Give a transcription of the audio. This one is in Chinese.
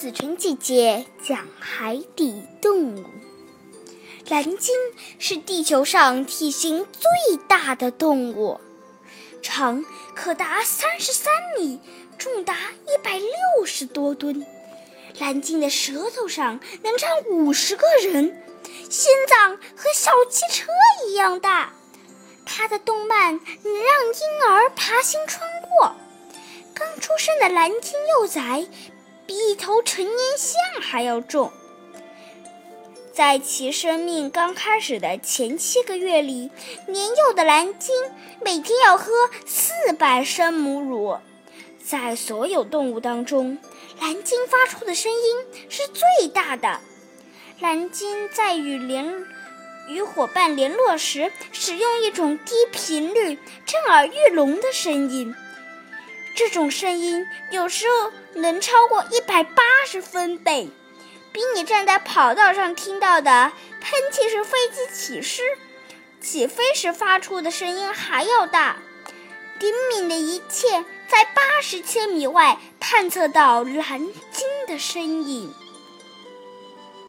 子晨姐姐讲海底动物。蓝鲸是地球上体型最大的动物，长可达三十三米，重达一百六十多吨。蓝鲸的舌头上能站五十个人，心脏和小汽车一样大。它的动脉能让婴儿爬行穿过。刚出生的蓝鲸幼崽比一头成年象还要重。在其生命刚开始的前七个月里，年幼的蓝鲸每天要喝四百升母乳。在所有动物当中，蓝鲸发出的声音是最大的。蓝鲸在与联与伙伴联络时，使用一种低频率、震耳欲聋的声音。这种声音有时候能超过一百八十分贝，比你站在跑道上听到的喷气式飞机起始起飞时发出的声音还要大。灵敏的一切在八十千米外探测到蓝鲸的身影。